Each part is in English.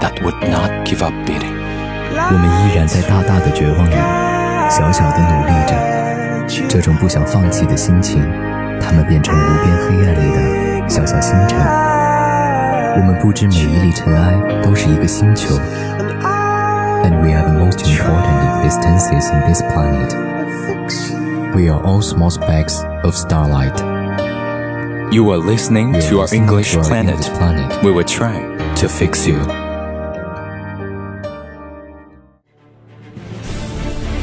that would not give up beating. 我们依然在大大的绝望里，小小的努力着。这种不想放弃的心情，它们变成无边黑暗里的小小星辰。我们不知每一粒尘埃都是一个星球，and we are the most important existences in this planet. We are all small specks of starlight. You are listening You are to our listening English to our planet. English planet. We will try to fix you.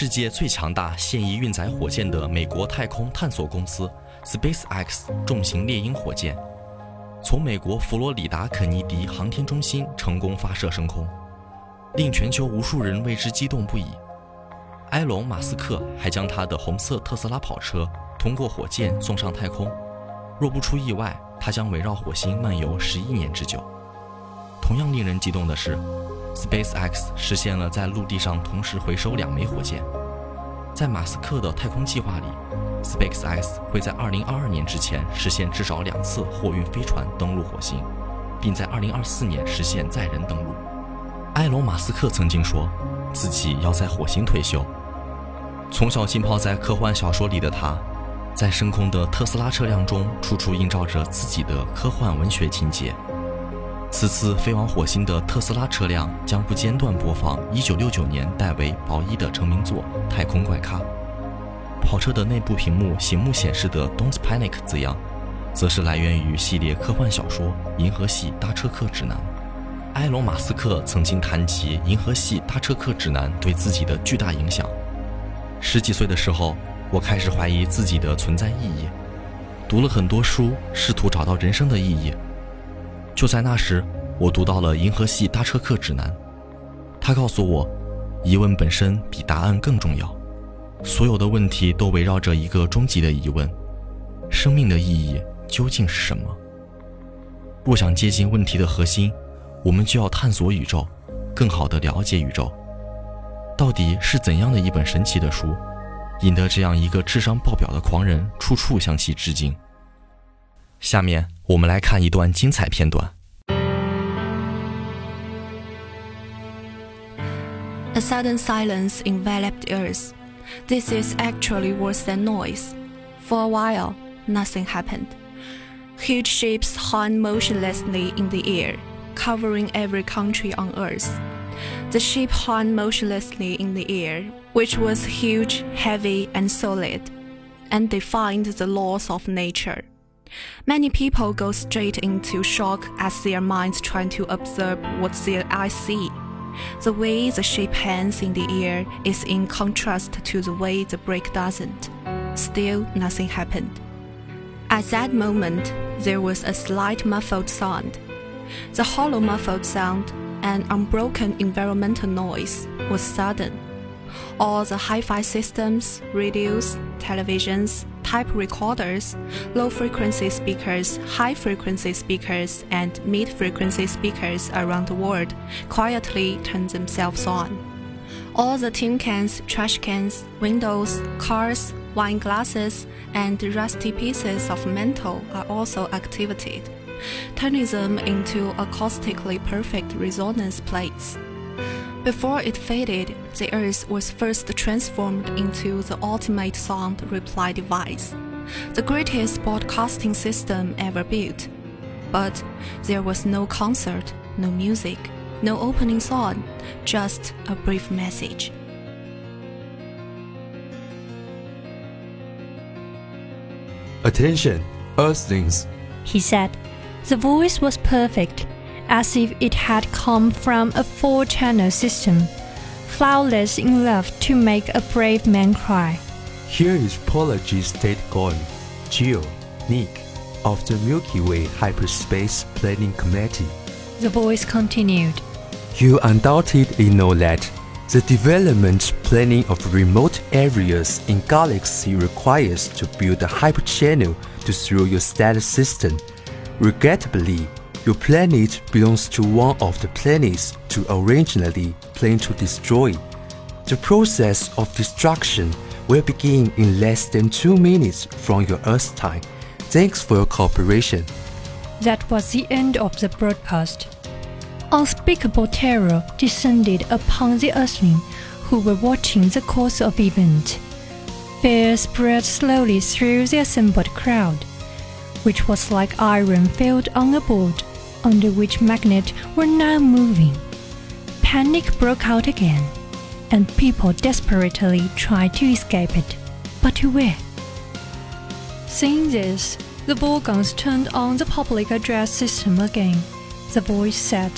世界最强大现役运载火箭的美国太空探索公司 SpaceX 重型猎鹰火箭，从美国佛罗里达肯尼迪航天中心成功发射升空，令全球无数人为之激动不已。埃隆·马斯克还将他的红色特斯拉跑车通过火箭送上太空，若不出意外，它将围绕火星漫游十一年之久。同样令人激动的是，SpaceX 实现了在陆地上同时回收两枚火箭。在马斯克的太空计划里，SpaceX 会在2022年之前实现至少两次货运飞船登陆火星，并在2024年实现载人登陆。埃隆·马斯克曾经说，自己要在火星退休。从小浸泡在科幻小说里的他，在升空的特斯拉车辆中处处映照着自己的科幻文学情节。此次飞往火星的特斯拉车辆将不间断播放1969年戴维·鲍伊的成名作《太空怪咖》。跑车的内部屏幕醒目显示的 “Don't Panic” 字样，则是来源于系列科幻小说《银河系搭车客指南》。埃隆·马斯克曾经谈及《银河系搭车客指南》对自己的巨大影响。十几岁的时候，我开始怀疑自己的存在意义，读了很多书，试图找到人生的意义。就在那时，我读到了《银河系搭车客指南》，它告诉我，疑问本身比答案更重要。所有的问题都围绕着一个终极的疑问：生命的意义究竟是什么？若想接近问题的核心，我们就要探索宇宙，更好地了解宇宙。到底是怎样的一本神奇的书，引得这样一个智商爆表的狂人处处向其致敬？下面我们来看一段精彩片段。 A sudden silence enveloped Earth. This is actually worse than noise. For a while, nothing happened. Huge ships hung motionlessly in the air, covering every country on Earth. The ship hung motionlessly in the air, which was huge, heavy, and solid, and defied the laws of nature. Many people go straight into shock as their minds try to observe what their eyes see. The way the ship hangs in the air is in contrast to the way the brake doesn't. Still, nothing happened. At that moment, there was a slight muffled sound. The hollow muffled sound, an unbroken environmental noise, was sudden, all the hi-fi systems, radios, televisions, type recorders, low-frequency speakers, high-frequency speakers, and mid-frequency speakers around the world quietly turn themselves on. All the tin cans, trash cans, windows, cars, wine glasses, and rusty pieces of metal are also activated, turning them into acoustically perfect resonance plates. Before it faded, the Earth was first transformed into the ultimate sound reply device, the greatest broadcasting system ever built. But there was no concert, no music, no opening song, just a brief message. Attention, Earthlings, he said. The voice was perfect, as if it had come from a four channel system, flawless in love to make a brave man cry. Here is Paula G. State Gorn, Jill, Nick, of the Milky Way Hyperspace Planning Committee. The voice continued. You undoubtedly know that the development planning of remote areas in galaxy requires to build a hyperchannel to through your status system. Regrettably, your planet belongs to one of the planets to originally plan to destroy. The process of destruction will begin in less than two minutes from your Earth time. Thanks for your cooperation. That was the end of the broadcast. Unspeakable terror descended upon the Earthlings who were watching the course of events. Fear spread slowly through the assembled crowd, which was like iron filled on a board under which Magnet were now moving. Panic broke out again, and people desperately tried to escape it. But to where? Seeing this, the Vogons turned on the public address system again. The voice said,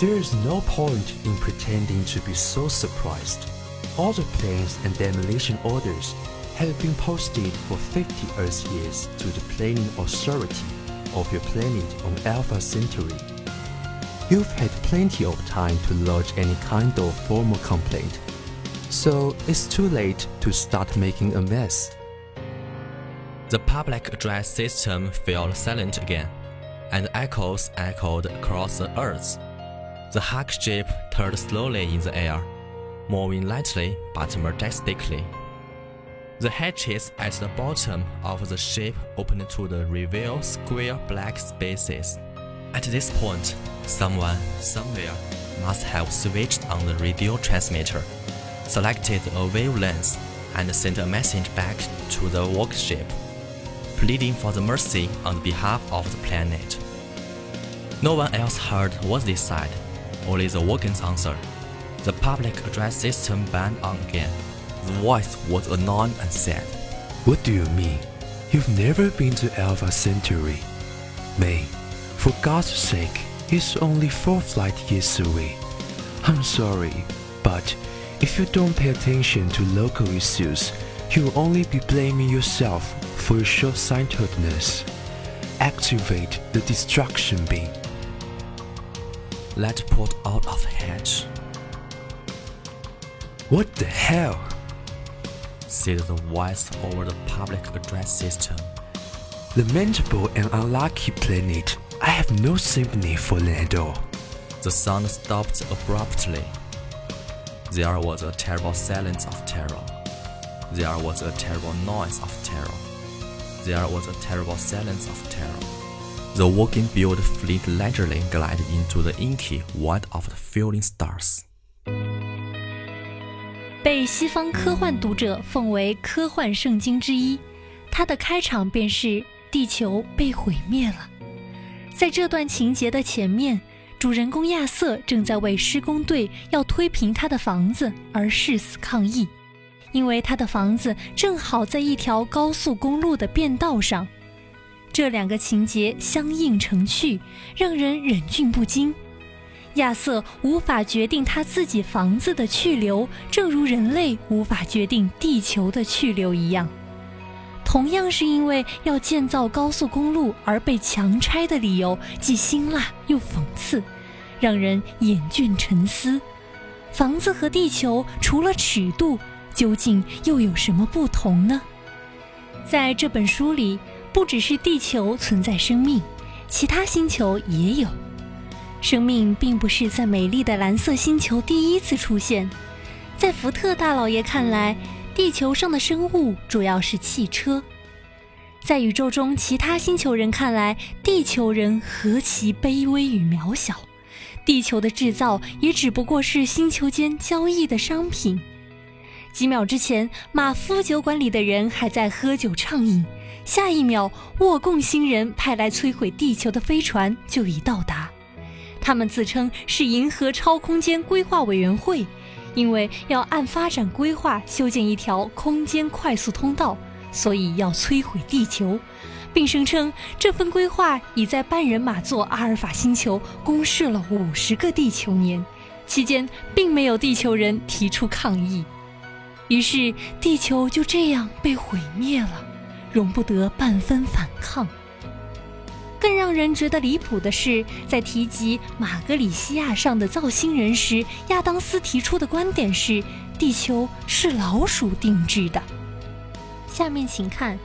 There is no point in pretending to be so surprised. All the planes and demolition orders have been posted for 50 Earth years to the planning authority of your planet on Alpha Centauri. You've had plenty of time to lodge any kind of formal complaint, so it's too late to start making a mess. The public address system fell silent again, and echoes echoed across the earth. The Hawk ship turned slowly in the air, moving lightly but majestically. The hatches at the bottom of the ship opened to the reveal square black spaces. At this point, someone, somewhere, must have switched on the radio transmitter, selected a wavelength, and sent a message back to the workship, pleading for the mercy on behalf of the planet. No one else heard what they said, only the Workings answer. The public address system banged on again. The voice was annoyed and said, What do you mean? You've never been to Alpha Centauri. May, for God's sake, it's only four flight years away. I'm sorry, but if you don't pay attention to local issues, you'll only be blaming yourself for your short-sightedness. Activate the destruction beam. Let port out of hatch. What the hell? Said the voice over the public address system. Lamentable and unlucky planet. I have no sympathy for all. The sound stopped abruptly. There was a terrible silence of terror. There was a terrible noise of terror. There was a terrible silence of terror. The walking build fleet leisurely glided into the inky white of the falling stars. 被西方科幻读者奉为科幻圣经之一，它的开场便是地球被毁灭了。在这段情节的前面，主人公亚瑟正在为施工队要推平他的房子而誓死抗议，因为他的房子正好在一条高速公路的便道上。这两个情节相映成趣，让人忍俊不禁。亚瑟无法决定他自己房子的去留，正如人类无法决定地球的去留一样。同样是因为要建造高速公路而被强拆的理由，既辛辣又讽刺，让人眼倦沉思。房子和地球除了尺度，究竟又有什么不同呢？在这本书里，不只是地球存在生命，其他星球也有。生命并不是在美丽的蓝色星球第一次出现，在福特大老爷看来，地球上的生物主要是汽车。在宇宙中其他星球人看来，地球人何其卑微与渺小，地球的制造也只不过是星球间交易的商品。几秒之前，马夫酒馆里的人还在喝酒畅饮，下一秒，沃贡星人派来摧毁地球的飞船就已到达。他们自称是银河超空间规划委员会，因为要按发展规划修建一条空间快速通道。所以要摧毁地球，并声称这份规划已在半人马座阿尔法星球公示了五十个地球年，期间并没有地球人提出抗议。于是地球就这样被毁灭了，容不得半分反抗。更让人觉得离谱的是，在提及马格里西亚上的造星人时，亚当斯提出的观点是：地球是老鼠定制的。下面请看。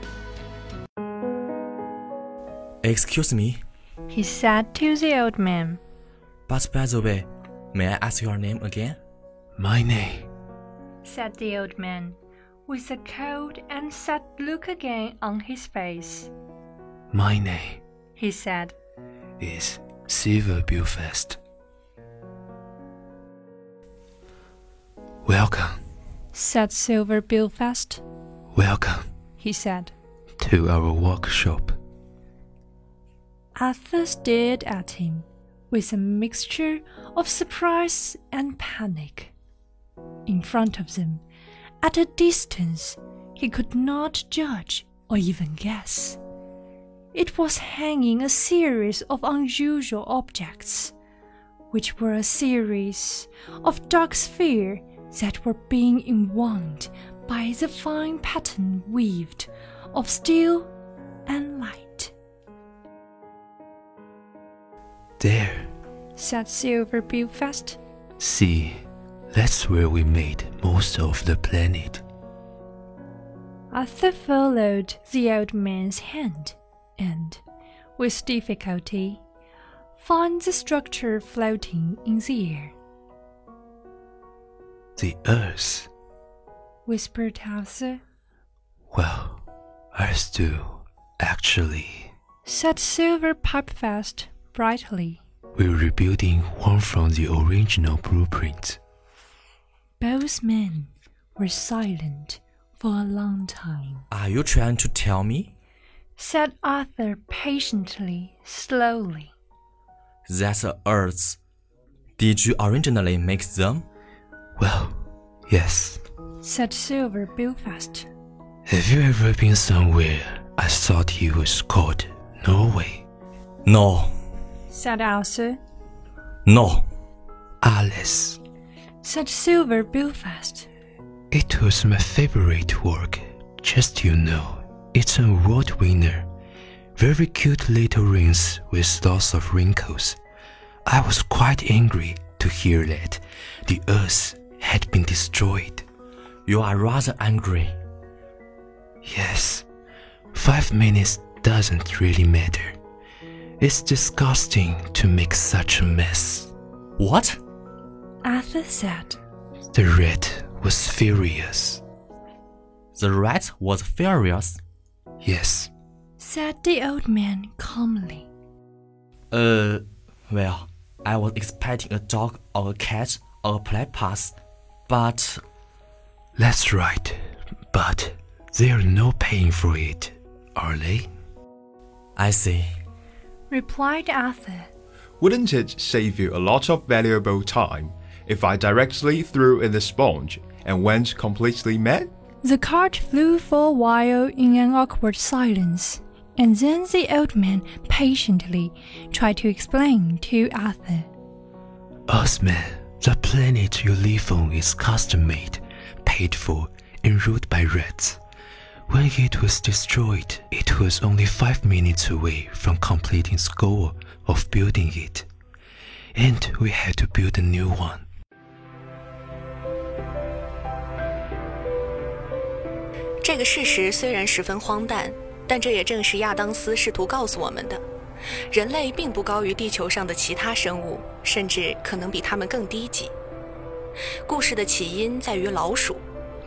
Excuse me, he said to the old man. But by the way, may I ask your name again? My name, said the old man, with a cold and sad look again on his face. My name, he said, is Slartibartfast. Welcome, said Slartibartfast. Welcome, he said, to our workshop. Arthur stared at him with a mixture of surprise and panic. In front of them, at a distance, he could not judge or even guess. It was hanging a series of unusual objects, which were a series of dark spheres that were being enwound by the fine pattern weaved of steel and light. There, said Slartibartfast. See, that's where we made most of the planet. Arthur followed the old man's hand and, with difficulty, found the structure floating in the air. The Earth whispered Arthur. Well, ours do, actually, said Slartibartfast brightly. We're rebuilding one from the original blueprint. Both men were silent for a long time. Are you trying to tell me? Said Arthur patiently, slowly. That's the Earths. Did you originally make them? Well, yes said Slartibartfast. Have you ever been somewhere I thought it was called Norway? No, said Arthur. No, Alice, said Slartibartfast. It was my favorite work, just you know. It's an award winner. Very cute little rings with lots of wrinkles. I was quite angry to hear that the earth had been destroyed. You are rather angry. Yes, five minutes doesn't really matter. It's disgusting to make such a mess. What? Arthur said. The rat was furious. The rat was furious? Yes, said the old man calmly. Uh, well, I was expecting a dog or a cat or a platypus, but that's right, but they're no paying for it, are they? I see, replied Arthur. Wouldn't it save you a lot of valuable time if I directly threw in the sponge and went completely mad? The cart flew for a while in an awkward silence, and then the old man patiently tried to explain to Arthur. Osman, the planet you live on is custom made paid for and ruled by rats. When it was destroyed, it was only five minutes away from completing its goal of building it. And we had to build a new one. 这个事实虽然十分荒诞，但这也正是亚当斯试图告诉我们的：人类并不高于地球上的其他生物，甚至可能比他们更低级。故事的起因在于老鼠，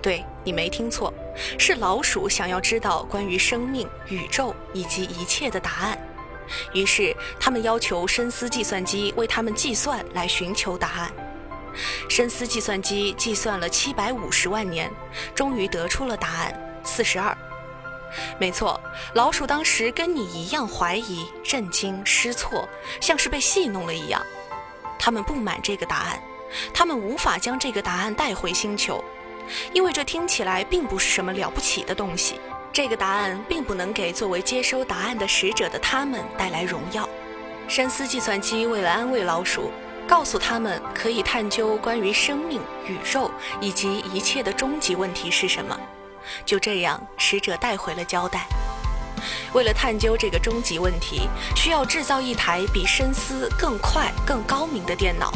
对你没听错，是老鼠想要知道关于生命、宇宙以及一切的答案。于是，他们要求深思计算机为他们计算，来寻求答案。深思计算机计算了七百五十万年，终于得出了答案：四十二。没错，老鼠当时跟你一样怀疑、震惊、失措，像是被戏弄了一样。他们不满这个答案，他们无法将这个答案带回星球，因为这听起来并不是什么了不起的东西。这个答案并不能给作为接收答案的使者的他们带来荣耀。深思计算机为了安慰老鼠，告诉他们可以探究关于生命、宇宙以及一切的终极问题是什么。就这样，使者带回了交代。为了探究这个终极问题，需要制造一台比深思更快、更高明的电脑。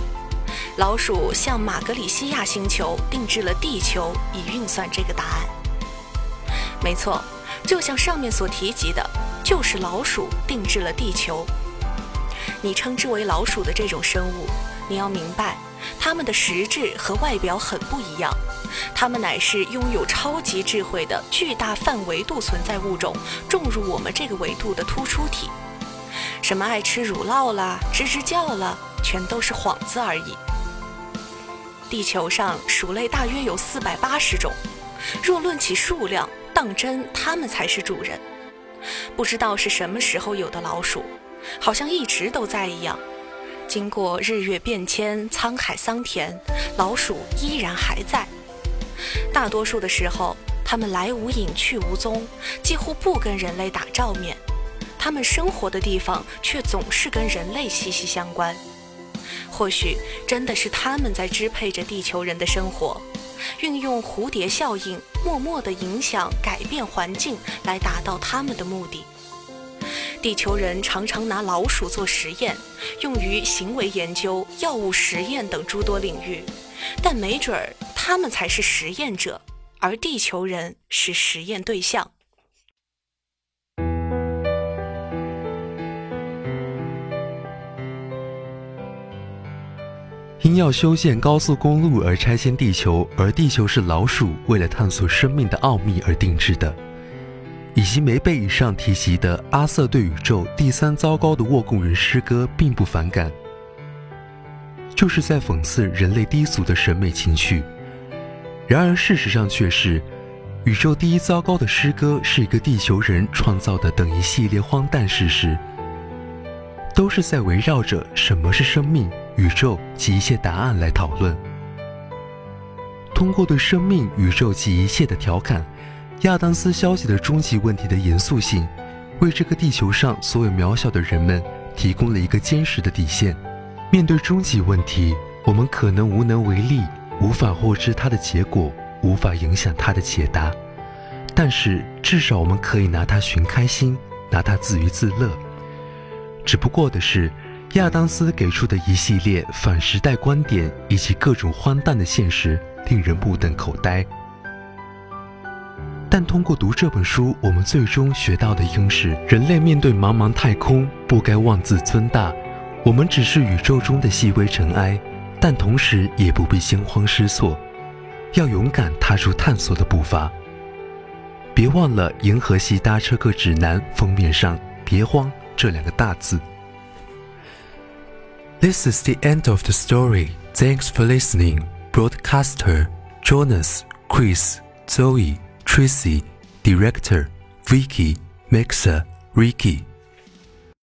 老鼠向马格里西亚星球定制了地球，以运算这个答案。没错，就像上面所提及的，就是老鼠定制了地球。你称之为老鼠的这种生物，你要明白，它们的实质和外表很不一样。它们乃是拥有超级智慧的巨大范维度存在物种，种入我们这个维度的突出体。什么爱吃乳酪啦、吱吱叫了，全都是幌子而已。地球上鼠类大约有四百八十种，若论起数量，当真，它们才是主人。不知道是什么时候有的老鼠，好像一直都在一样。经过日月变迁、沧海桑田，老鼠依然还在。大多数的时候，它们来无影去无踪，几乎不跟人类打照面。它们生活的地方却总是跟人类息息相关。或许真的是他们在支配着地球人的生活。运用蝴蝶效应，默默地影响、改变环境，来达到他们的目的。地球人常常拿老鼠做实验，用于行为研究、药物实验等诸多领域。但没准儿，他们才是实验者，而地球人是实验对象。因要修建高速公路而拆迁地球，而地球是老鼠为了探索生命的奥秘而定制的，以及没被以上提及的阿瑟对宇宙第三糟糕的沃贡人诗歌并不反感，就是在讽刺人类低俗的审美情趣。然而事实上却是，宇宙第一糟糕的诗歌是一个地球人创造的等一系列荒诞事实，都是在围绕着什么是生命。宇宙及一切答案来讨论。通过对生命、宇宙及一切的调侃，亚当斯消极的终极问题的严肃性，为这个地球上所有渺小的人们提供了一个坚实的底线。面对终极问题，我们可能无能为力，无法获知它的结果，无法影响它的解答。但是至少我们可以拿它寻开心，拿它自娱自乐。只不过的是。亚当斯给出的一系列反时代观点以及各种荒诞的现实，令人目瞪口呆。但通过读这本书，我们最终学到的应是：人类面对茫茫太空，不该妄自尊大。我们只是宇宙中的细微尘埃，但同时也不必惊慌失措，要勇敢踏出探索的步伐。别忘了《银河系搭车客指南》封面上“别慌”这两个大字。This is the end of the story. Thanks for listening. Broadcaster Jonas, Chris, Zoe, Tracy, Director Vicky, Mixer Ricky.